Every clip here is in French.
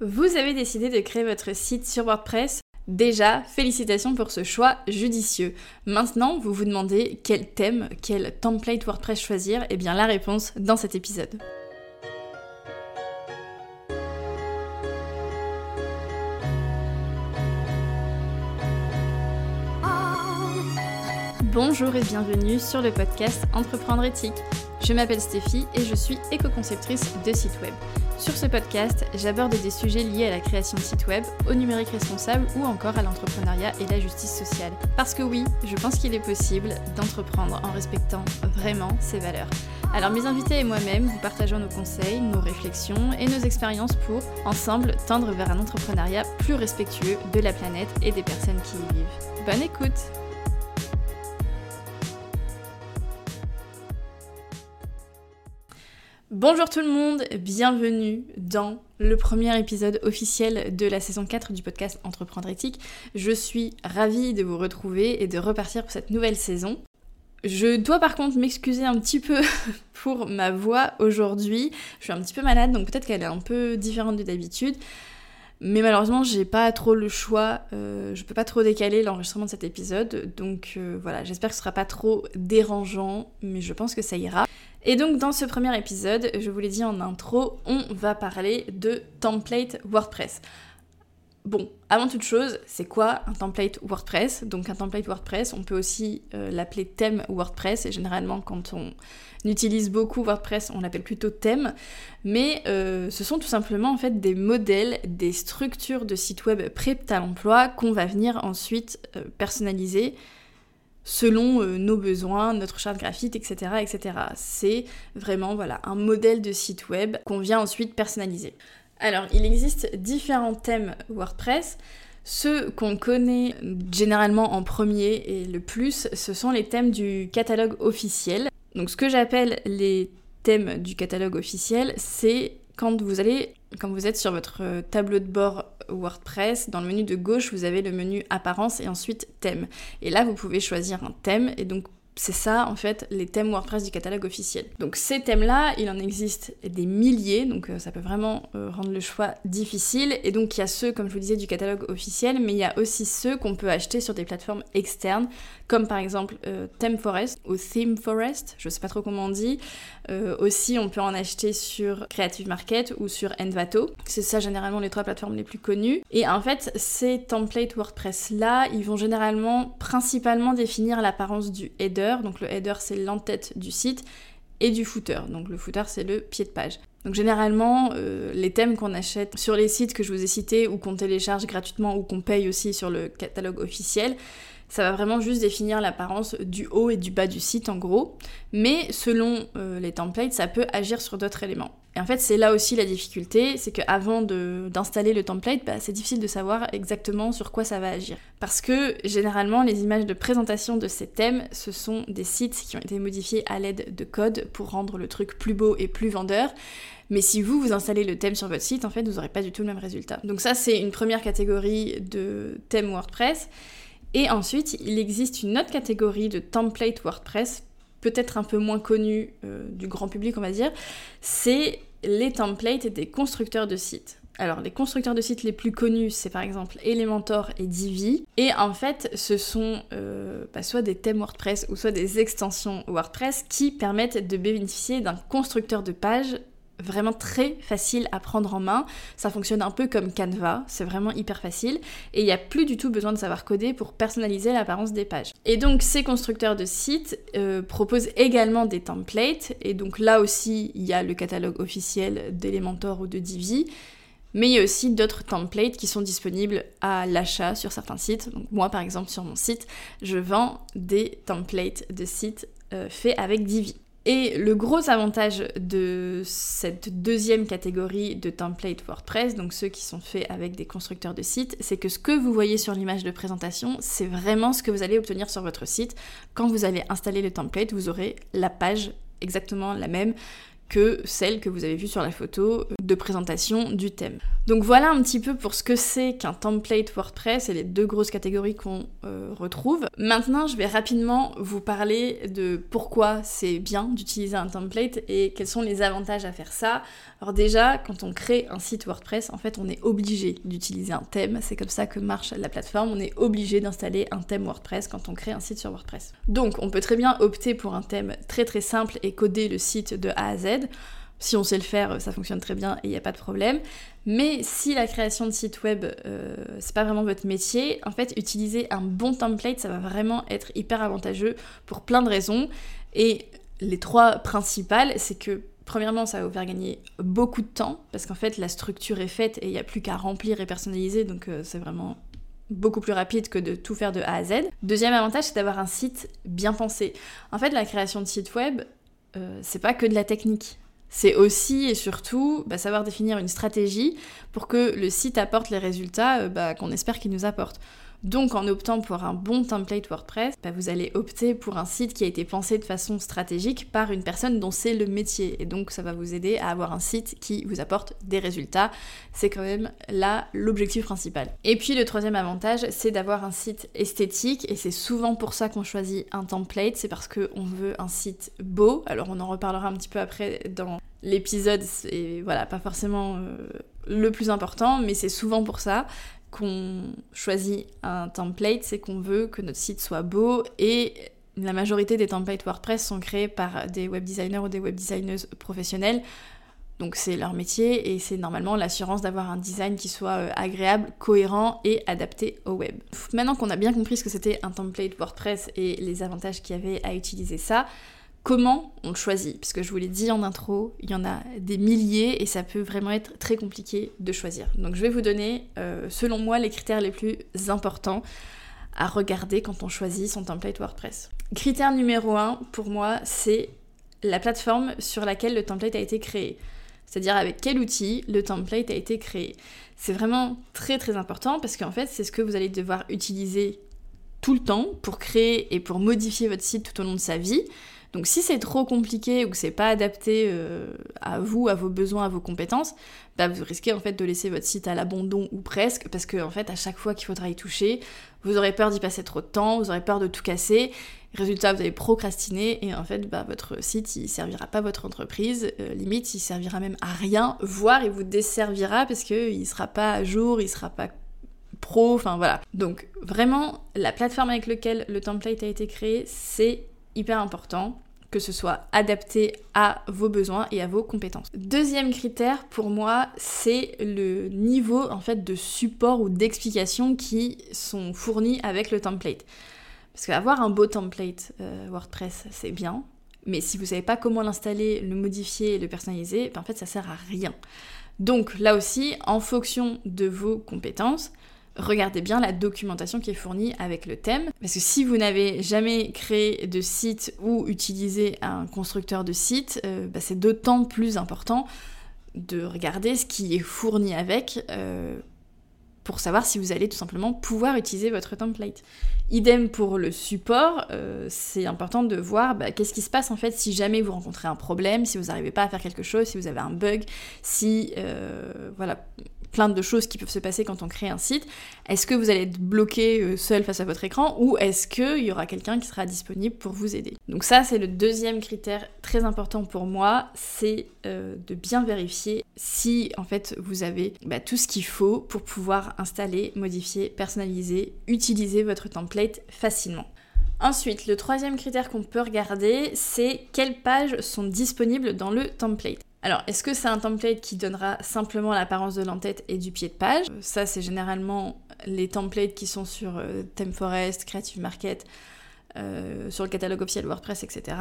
Vous avez décidé de créer votre site sur WordPress. Déjà, félicitations pour ce choix judicieux. Maintenant, vous vous demandez quel thème, quel template WordPress choisir Eh bien, la réponse dans cet épisode. Bonjour et bienvenue sur le podcast Entreprendre éthique. Je m'appelle Stéphie et je suis éco-conceptrice de site web. Sur ce podcast, j'aborde des sujets liés à la création de sites web, au numérique responsable ou encore à l'entrepreneuriat et la justice sociale. Parce que oui, je pense qu'il est possible d'entreprendre en respectant vraiment ses valeurs. Alors mes invités et moi-même, vous partageons nos conseils, nos réflexions et nos expériences pour, ensemble, tendre vers un entrepreneuriat plus respectueux de la planète et des personnes qui y vivent. Bonne écoute Bonjour tout le monde, bienvenue dans le premier épisode officiel de la saison 4 du podcast Entreprendre éthique. Je suis ravie de vous retrouver et de repartir pour cette nouvelle saison. Je dois par contre m'excuser un petit peu pour ma voix aujourd'hui. Je suis un petit peu malade donc peut-être qu'elle est un peu différente de d'habitude. Mais malheureusement, j'ai pas trop le choix, euh, je peux pas trop décaler l'enregistrement de cet épisode, donc euh, voilà, j'espère que ce sera pas trop dérangeant, mais je pense que ça ira. Et donc dans ce premier épisode, je vous l'ai dit en intro, on va parler de template WordPress. Bon, avant toute chose, c'est quoi un template WordPress? Donc un template WordPress, on peut aussi euh, l'appeler thème WordPress, et généralement quand on utilise beaucoup WordPress, on l'appelle plutôt thème. Mais euh, ce sont tout simplement en fait des modèles, des structures de sites web prêtes à l'emploi qu'on va venir ensuite euh, personnaliser selon euh, nos besoins, notre charte graphique, etc. etc. C'est vraiment voilà, un modèle de site web qu'on vient ensuite personnaliser. Alors, il existe différents thèmes WordPress. Ceux qu'on connaît généralement en premier et le plus, ce sont les thèmes du catalogue officiel. Donc ce que j'appelle les thèmes du catalogue officiel, c'est quand vous allez, quand vous êtes sur votre euh, tableau de bord WordPress, dans le menu de gauche, vous avez le menu apparence et ensuite thème. Et là, vous pouvez choisir un thème et donc c'est ça, en fait, les thèmes WordPress du catalogue officiel. Donc ces thèmes-là, il en existe des milliers, donc euh, ça peut vraiment euh, rendre le choix difficile. Et donc il y a ceux, comme je vous disais, du catalogue officiel, mais il y a aussi ceux qu'on peut acheter sur des plateformes externes, comme par exemple euh, ThemeForest ou ThemeForest, je sais pas trop comment on dit. aussi, on peut en acheter sur Creative Market ou sur Envato. C'est ça généralement les trois plateformes les plus connues. Et en fait, ces templates WordPress-là, ils vont généralement principalement définir l'apparence du header donc le header c'est l'entête du site, et du footer. Donc le footer c'est le pied de page. Donc généralement, euh, les thèmes qu'on achète sur les sites que je vous ai cités ou qu'on télécharge gratuitement ou qu'on paye aussi sur le catalogue officiel, ça va vraiment juste définir l'apparence du haut et du bas du site en gros. Mais selon euh, les templates, ça peut agir sur d'autres éléments. Et en fait, c'est là aussi la difficulté, c'est qu'avant d'installer le template, bah, c'est difficile de savoir exactement sur quoi ça va agir. Parce que généralement, les images de présentation de ces thèmes, ce sont des sites qui ont été modifiés à l'aide de code pour rendre le truc plus beau et plus vendeur. Mais si vous, vous installez le thème sur votre site, en fait, vous n'aurez pas du tout le même résultat. Donc ça, c'est une première catégorie de thèmes WordPress. Et ensuite, il existe une autre catégorie de template WordPress, peut-être un peu moins connue euh, du grand public, on va dire, c'est les templates des constructeurs de sites. Alors, les constructeurs de sites les plus connus, c'est par exemple Elementor et Divi. Et en fait, ce sont euh, bah, soit des thèmes WordPress ou soit des extensions WordPress qui permettent de bénéficier d'un constructeur de pages vraiment très facile à prendre en main. Ça fonctionne un peu comme Canva, c'est vraiment hyper facile. Et il n'y a plus du tout besoin de savoir coder pour personnaliser l'apparence des pages. Et donc ces constructeurs de sites euh, proposent également des templates. Et donc là aussi, il y a le catalogue officiel d'Elementor ou de Divi. Mais il y a aussi d'autres templates qui sont disponibles à l'achat sur certains sites. Donc moi par exemple sur mon site, je vends des templates de sites euh, faits avec Divi. Et le gros avantage de cette deuxième catégorie de templates WordPress, donc ceux qui sont faits avec des constructeurs de sites, c'est que ce que vous voyez sur l'image de présentation, c'est vraiment ce que vous allez obtenir sur votre site. Quand vous allez installer le template, vous aurez la page exactement la même que celle que vous avez vue sur la photo de présentation du thème. Donc voilà un petit peu pour ce que c'est qu'un template WordPress et les deux grosses catégories qu'on euh, retrouve. Maintenant, je vais rapidement vous parler de pourquoi c'est bien d'utiliser un template et quels sont les avantages à faire ça. Alors déjà, quand on crée un site WordPress, en fait, on est obligé d'utiliser un thème. C'est comme ça que marche la plateforme. On est obligé d'installer un thème WordPress quand on crée un site sur WordPress. Donc, on peut très bien opter pour un thème très très simple et coder le site de A à Z. Si on sait le faire, ça fonctionne très bien et il n'y a pas de problème. Mais si la création de site web, euh, c'est pas vraiment votre métier, en fait, utiliser un bon template, ça va vraiment être hyper avantageux pour plein de raisons. Et les trois principales, c'est que Premièrement, ça va vous faire gagner beaucoup de temps parce qu'en fait la structure est faite et il n'y a plus qu'à remplir et personnaliser, donc euh, c'est vraiment beaucoup plus rapide que de tout faire de A à Z. Deuxième avantage, c'est d'avoir un site bien pensé. En fait, la création de site web, euh, c'est pas que de la technique. C'est aussi et surtout bah, savoir définir une stratégie pour que le site apporte les résultats euh, bah, qu'on espère qu'il nous apporte. Donc en optant pour un bon template WordPress, bah, vous allez opter pour un site qui a été pensé de façon stratégique par une personne dont c'est le métier. Et donc ça va vous aider à avoir un site qui vous apporte des résultats. C'est quand même là l'objectif principal. Et puis le troisième avantage, c'est d'avoir un site esthétique. Et c'est souvent pour ça qu'on choisit un template. C'est parce qu'on veut un site beau. Alors on en reparlera un petit peu après dans l'épisode. C'est voilà, pas forcément... Euh, le plus important, mais c'est souvent pour ça qu'on choisit un template, c'est qu'on veut que notre site soit beau et la majorité des templates WordPress sont créés par des web designers ou des web designers professionnels. Donc c'est leur métier et c'est normalement l'assurance d'avoir un design qui soit euh, agréable, cohérent et adapté au web. Maintenant qu'on a bien compris ce que c'était un template WordPress et les avantages qu'il y avait à utiliser ça, comment on le choisit Parce que je vous l'ai dit en intro, il y en a des milliers et ça peut vraiment être très compliqué de choisir. Donc je vais vous donner, euh, selon moi, les critères les plus importants à regarder quand on choisit son template WordPress. Critère numéro 1, pour moi, c'est la plateforme sur laquelle le template a été créé. C'est-à-dire avec quel outil le template a été créé. C'est vraiment très très important parce qu'en fait, c'est ce que vous allez devoir utiliser tout le temps pour créer et pour modifier votre site tout au long de sa vie. Donc si c'est trop compliqué ou que c'est pas adapté euh, à vous, à vos besoins, à vos compétences, bah vous risquez en fait de laisser votre site à l'abandon ou presque parce que en fait à chaque fois qu'il faudra y toucher, vous aurez peur d'y passer trop de temps, vous aurez peur de tout casser. Résultat, vous allez procrastiner et en fait bah, votre site il servira pas votre entreprise, euh, limite il servira même à rien, voire il vous desservira parce que il sera pas à jour, il sera pas pro, enfin voilà. Donc vraiment la plateforme avec laquelle le template a été créé, c'est hyper important que ce soit adapté à vos besoins et à vos compétences. Deuxième critère pour moi, c'est le niveau en fait de support ou d'explication qui sont fournis avec le template. Parce qu'avoir un beau template euh, WordPress, c'est bien, mais si vous savez pas comment l'installer, le modifier le personnaliser, ben, en fait ça sert à rien. Donc là aussi, en fonction de vos compétences, regardez bien la documentation qui est fournie avec le thème. Parce que si vous n'avez jamais créé de site ou utilisé un constructeur de site, euh, bah, c'est d'autant plus important de regarder ce qui est fourni avec euh, pour savoir si vous allez tout simplement pouvoir utiliser votre template. Idem pour le support, euh, c'est important de voir bah, qu'est-ce qui se passe en fait si jamais vous rencontrez un problème, si vous n'arrivez pas à faire quelque chose, si vous avez un bug, si voilà plein de choses qui peuvent se passer quand on crée un site. Est-ce que vous allez être bloqué euh, seul face à votre écran ou est-ce qu'il y aura quelqu'un qui sera disponible pour vous aider? Donc ça, c'est le deuxième critère très important pour moi, c'est euh, de bien vérifier si en fait vous avez bah, tout ce qu'il faut pour pouvoir installer, modifier, personnaliser, utiliser votre template facilement. Ensuite, le troisième critère qu'on peut regarder, c'est quelles pages sont disponibles dans le template. Alors, est-ce que c'est un template qui donnera simplement l'apparence de l'entête et du pied de page? Ça, c'est généralement les templates qui sont sur euh, ThemeForest, Creative Market, euh, sur le catalogue officiel WordPress, etc.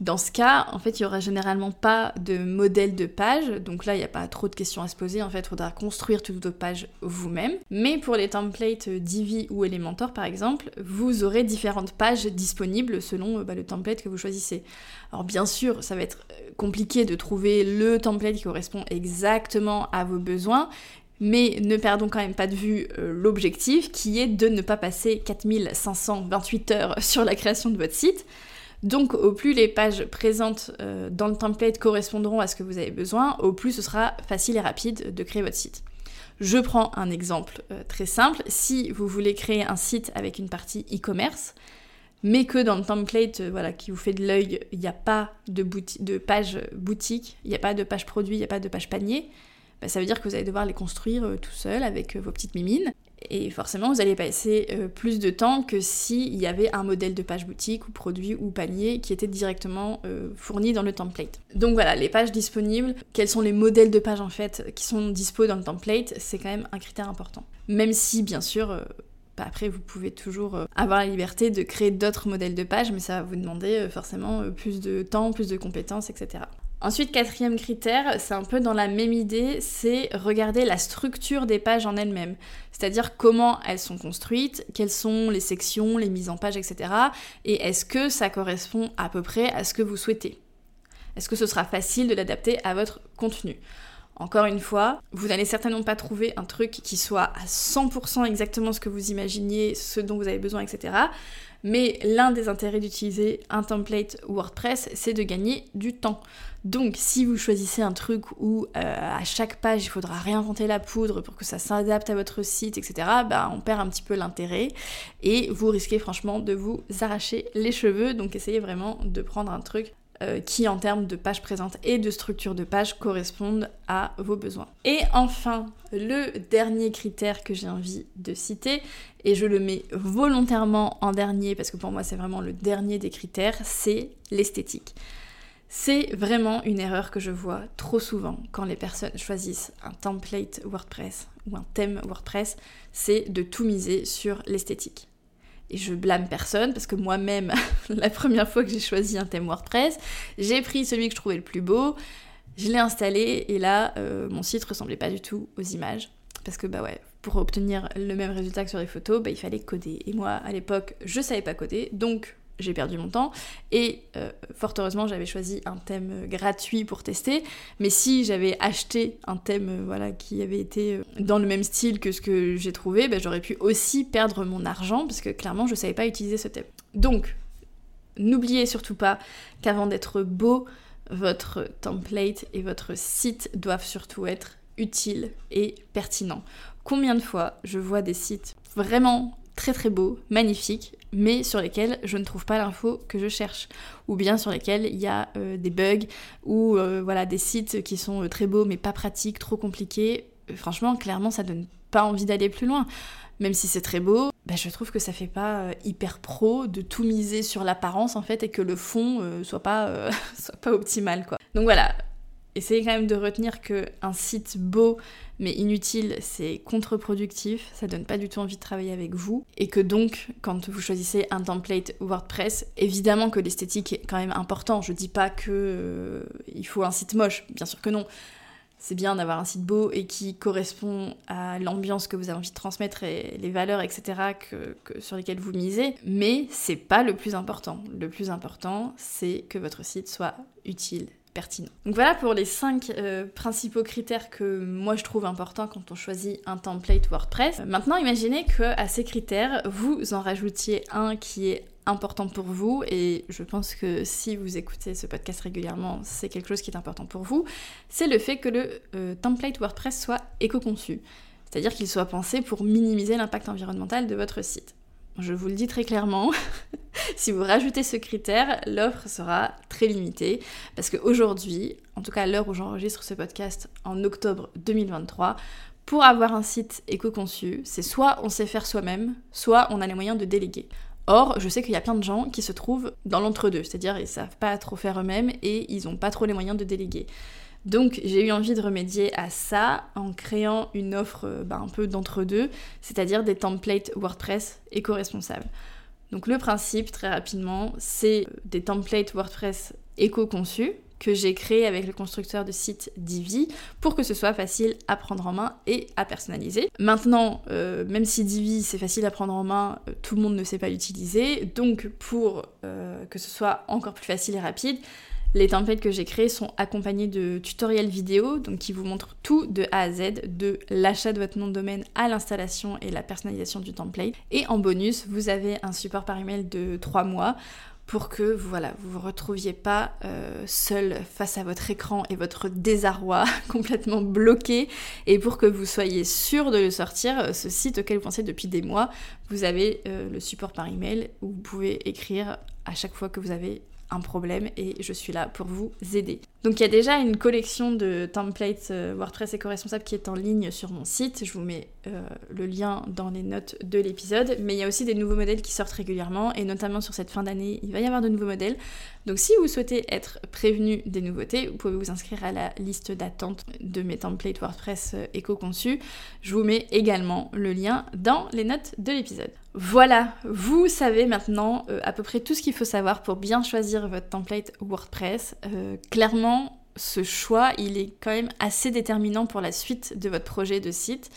Dans ce cas, en fait, il n'y aura généralement pas de modèle de page, donc là, il n'y a pas trop de questions à se poser, en fait, il faudra construire toute votre page vous-même. Mais pour les templates Divi ou Elementor, par exemple, vous aurez différentes pages disponibles selon euh, bah, le template que vous choisissez. Alors bien sûr, ça va être euh, compliqué de trouver le template qui correspond exactement à vos besoins, mais ne perdons quand même pas de vue euh, l'objectif qui est de ne pas passer 4528 heures sur la création de votre site. Donc au plus les pages présentes euh, dans le template correspondront à ce que vous avez besoin, au plus ce sera facile et rapide de créer votre site. Je prends un exemple euh, très simple. Si vous voulez créer un site avec une partie e-commerce, mais que dans le template voilà, qui vous fait de l'œil, il n'y a pas de, de page boutique, il n'y a pas de page produit, il n'y a pas de page panier, bah, ça veut dire que vous allez devoir les construire euh, tout seul avec vos petites mimines. Et forcément, vous allez passer plus de temps que s'il y avait un modèle de page boutique ou produit ou panier qui était directement fourni dans le template. Donc voilà, les pages disponibles, quels sont les modèles de pages en fait qui sont dispo dans le template, c'est quand même un critère important. Même si, bien sûr, bah, après, vous pouvez toujours euh, avoir la liberté de créer d'autres modèles de pages, mais ça va vous demander euh, forcément euh, plus de temps, plus de compétences, etc. Ensuite, quatrième critère, c'est un peu dans la même idée, c'est regarder la structure des pages en elles-mêmes. C'est-à-dire comment elles sont construites, quelles sont les sections, les mises en page, etc. Et est-ce que ça correspond à peu près à ce que vous souhaitez? Est-ce que ce sera facile de l'adapter à votre contenu? Encore une fois, vous n'allez certainement pas trouver un truc qui soit à 100% exactement ce que vous imaginiez, ce dont vous avez besoin, etc. Mais l'un des intérêts d'utiliser un template WordPress, c'est de gagner du temps. Donc si vous choisissez un truc où euh, à chaque page il faudra réinventer la poudre pour que ça s'adapte à votre site, etc., bah, on perd un petit peu l'intérêt et vous risquez franchement de vous arracher les cheveux. Donc essayez vraiment de prendre un truc euh, qui en termes de page présente et de structure de page correspondent à vos besoins. Et enfin, le dernier critère que j'ai envie de citer, et je le mets volontairement en dernier parce que pour moi c'est vraiment le dernier des critères, c'est l'esthétique. C'est vraiment une erreur que je vois trop souvent quand les personnes choisissent un template WordPress ou un thème WordPress, c'est de tout miser sur l'esthétique. Et je blâme personne parce que moi-même, la première fois que j'ai choisi un thème WordPress, j'ai pris celui que je trouvais le plus beau, je l'ai installé et là, euh, mon site ressemblait pas du tout aux images. Parce que bah ouais, pour obtenir le même résultat que sur les photos, bah, il fallait coder. Et moi, à l'époque, je savais pas coder, donc j'ai perdu mon temps. Et euh, fort heureusement, j'avais choisi un thème euh, gratuit pour tester. Mais si j'avais acheté un thème euh, voilà, qui avait été dans le même style que ce que j'ai trouvé, ben, j'aurais pu aussi perdre mon argent parce que clairement, je ne savais pas utiliser ce thème. Donc, n'oubliez surtout pas qu'avant d'être beau, votre template et votre site doivent surtout être utiles et pertinents. Combien de fois je vois des sites vraiment très très beaux, magnifiques, mais sur lesquels je ne trouve pas l'info que je cherche, ou bien sur lesquels il y a euh, des bugs, ou euh, voilà des sites qui sont euh, très beaux mais pas pratiques, trop compliqués. franchement, clairement, ça donne pas envie d'aller plus loin. Même si c'est très beau, bah, je trouve que ça fait pas hyper pro de tout miser sur l'apparence en fait et que le fond soit pas soit pas optimal quoi. Donc voilà, essayez quand même de retenir que un site beau mais inutile, c'est contre-productif, ça donne pas du tout envie de travailler avec vous, et que donc, quand vous choisissez un template WordPress, évidemment que l'esthétique est quand même important. Je dis pas que euh, il faut un site moche, bien sûr que non. C'est bien d'avoir un site beau et qui correspond à l'ambiance que vous avez envie de transmettre et les valeurs, etc., que, sur lesquelles vous misez, mais c'est pas le plus important. Le plus important, c'est que votre site soit utile pertinent. Donc voilà pour les cinq euh, principaux critères que moi je trouve importants quand on choisit un template WordPress. Maintenant, imaginez que à ces critères, vous en rajoutiez un qui est important pour vous et je pense que si vous écoutez ce podcast régulièrement, c'est quelque chose qui est important pour vous, c'est le fait que le euh, template WordPress soit éco-conçu. C'est-à-dire qu'il soit pensé pour minimiser l'impact environnemental de votre site. Je vous le dis très clairement, si vous rajoutez ce critère, l'offre sera très limitée parce qu'aujourd'hui, en tout cas à l'heure où j'enregistre ce podcast en octobre 2023, pour avoir un site éco-conçu, c'est soit on sait faire soi-même, soit on a les moyens de déléguer. Or, je sais qu'il y a plein de gens qui se trouvent dans l'entre-deux, c'est-à-dire ils savent pas trop faire eux-mêmes et ils n'ont pas trop les moyens de déléguer. Donc j'ai eu envie de remédier à ça en créant une offre euh, bah, un peu d'entre-deux, c'est-à-dire des templates WordPress éco-responsables. Donc le principe, très rapidement, c'est euh, des templates WordPress éco-conçus que j'ai créés avec le constructeur de site Divi pour que ce soit facile à prendre en main et à personnaliser. Maintenant, euh, même si Divi c'est facile à prendre en main, tout le monde ne sait pas l'utiliser. Donc pour que ce soit encore plus facile et rapide, les templates que j'ai créés sont accompagnés de tutoriels vidéo, donc qui vous montrent tout de A à Z, de l'achat de votre nom de domaine à l'installation et la personnalisation du template. Et en bonus, vous avez un support par email de 3 mois pour que vous vous retrouviez pas euh, seul face à votre écran et votre désarroi complètement bloqué et pour que vous soyez sûr de le sortir, euh, ce site auquel vous pensez depuis des mois, vous avez euh, le support par email où vous pouvez écrire à chaque fois que vous avez un problème et je suis là pour vous aider. Donc il y a déjà une collection de templates euh, WordPress éco-responsable qui est en ligne sur mon site. Je vous mets euh, le lien dans les notes de l'épisode. Mais il y a aussi des nouveaux modèles qui sortent régulièrement et notamment sur cette fin d'année, il va y avoir de nouveaux modèles. Donc si vous souhaitez être prévenu des nouveautés, vous pouvez vous inscrire à la liste d'attente de mes templates WordPress éco-conçus. Je vous mets également le lien dans les notes de l'épisode. Voilà, vous savez maintenant à peu près tout ce qu'il faut savoir pour bien choisir votre template WordPress. clairement, ce choix, il est quand même assez déterminant pour la suite de votre projet de site.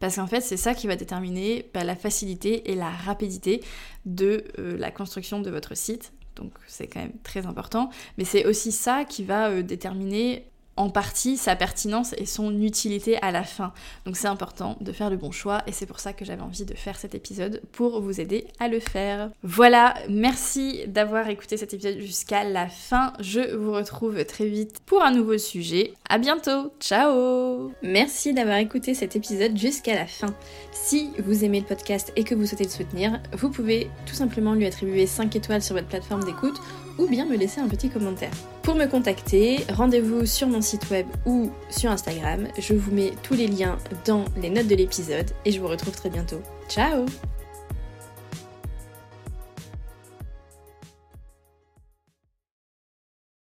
Parce qu'en fait, c'est ça qui va déterminer bah, la facilité et la rapidité de euh, la construction de votre site. Donc c'est quand même très important. Mais c'est aussi ça qui va euh, déterminer en partie sa pertinence et son utilité à la fin. Donc c'est important de faire le bon choix et c'est pour ça que j'avais envie de faire cet épisode pour vous aider à le faire. Voilà, merci d'avoir écouté cet épisode jusqu'à la fin. Je vous retrouve très vite pour un nouveau sujet. À bientôt. Ciao. Merci d'avoir écouté cet épisode jusqu'à la fin. Si vous aimez le podcast et que vous souhaitez le soutenir, vous pouvez tout simplement lui attribuer 5 étoiles sur votre plateforme d'écoute ou bien me laisser un petit commentaire. Pour me contacter, rendez-vous sur mon web ou sur Instagram. Je vous mets tous les liens dans les notes de l'épisode et je vous retrouve très bientôt. Ciao